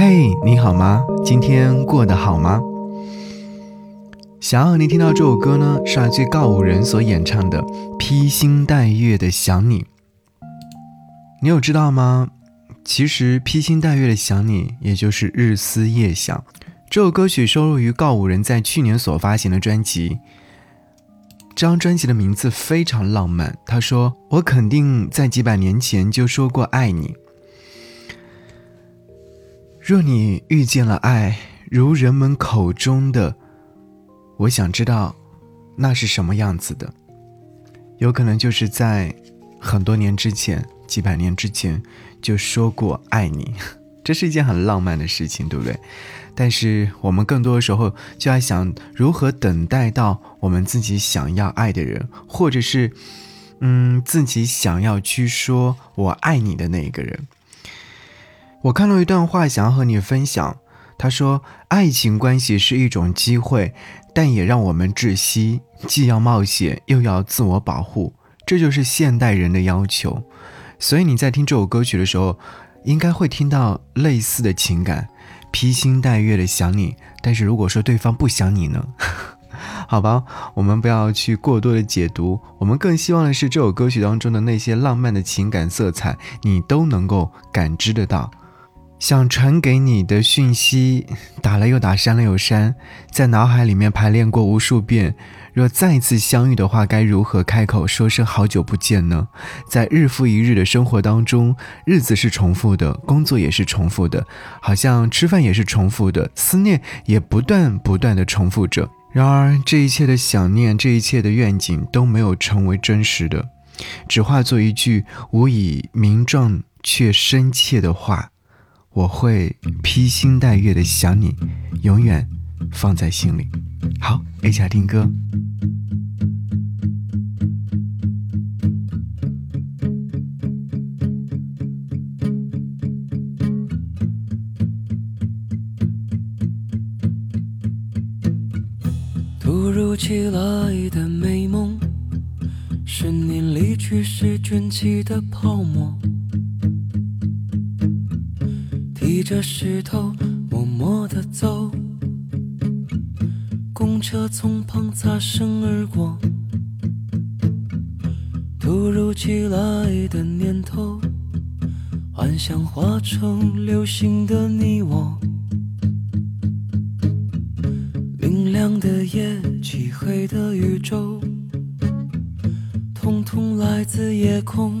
嘿，你好吗？今天过得好吗？想要你听到这首歌呢，是来自告五人所演唱的《披星戴月的想你》。你有知道吗？其实《披星戴月的想你》也就是日思夜想。这首歌曲收录于告五人在去年所发行的专辑。这张专辑的名字非常浪漫。他说：“我肯定在几百年前就说过爱你。”若你遇见了爱，如人们口中的，我想知道，那是什么样子的？有可能就是在很多年之前，几百年之前就说过爱你，这是一件很浪漫的事情，对不对？但是我们更多的时候就在想如何等待到我们自己想要爱的人，或者是，嗯，自己想要去说我爱你的那一个人。我看到一段话，想要和你分享。他说：“爱情关系是一种机会，但也让我们窒息，既要冒险，又要自我保护，这就是现代人的要求。”所以你在听这首歌曲的时候，应该会听到类似的情感，披星戴月的想你。但是如果说对方不想你呢？好吧，我们不要去过多的解读。我们更希望的是这首歌曲当中的那些浪漫的情感色彩，你都能够感知得到。想传给你的讯息，打了又打，删了又删，在脑海里面排练过无数遍。若再次相遇的话，该如何开口说声好久不见呢？在日复一日的生活当中，日子是重复的，工作也是重复的，好像吃饭也是重复的，思念也不断不断的重复着。然而，这一切的想念，这一切的愿景都没有成为真实的，只化作一句无以名状却深切的话。我会披星戴月的想你，永远放在心里。好，一起来听歌。突如其来的美梦，是你离去时卷起的泡沫。提着石头默默地走，公车从旁擦身而过。突如其来的念头，幻想化成流星的你我。明亮的夜，漆黑的宇宙，统统来自夜空。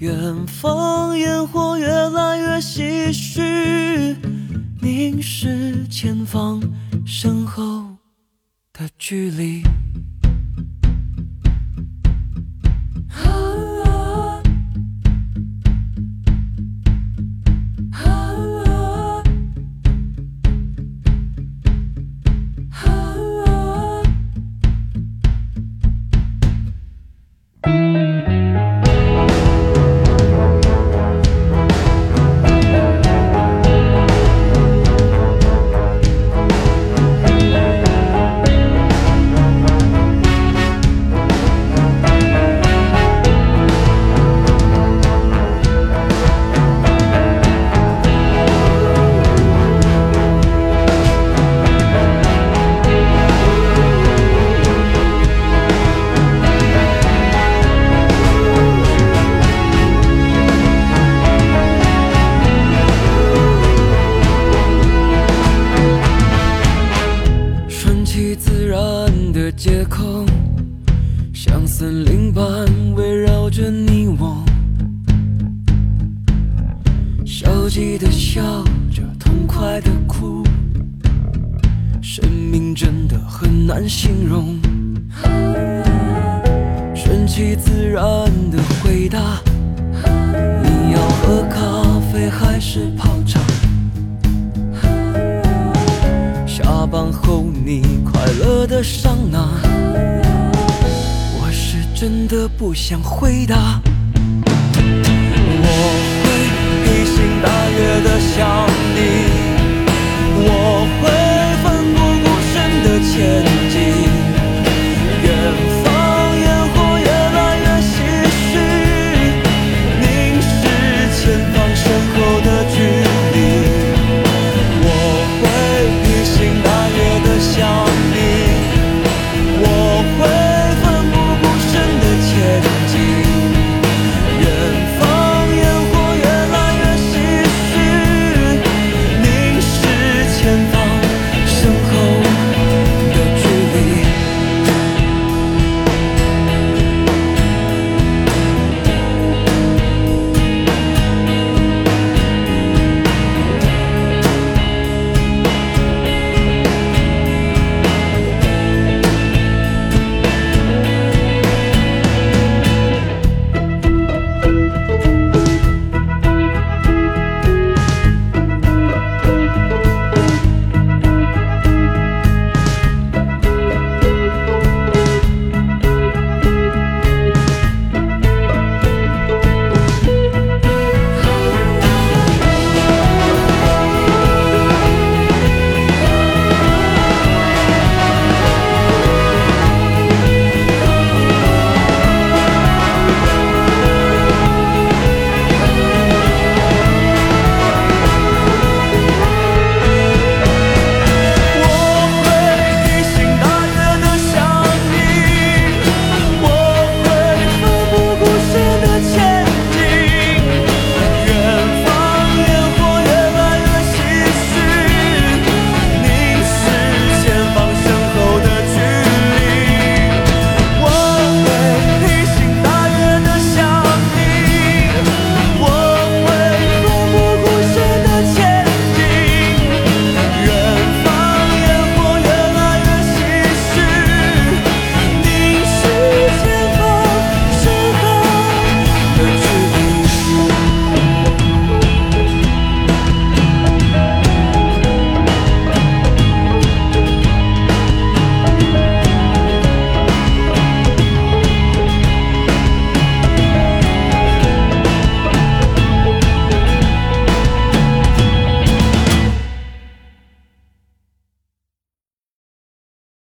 远方烟火越来越唏嘘，凝视前方身后的距离。笑着痛快的哭。生命真的很难形容。顺其自然的回答。你要喝咖啡还是泡茶？下班后你快乐的上哪我是真的不想回答。我特别的想你。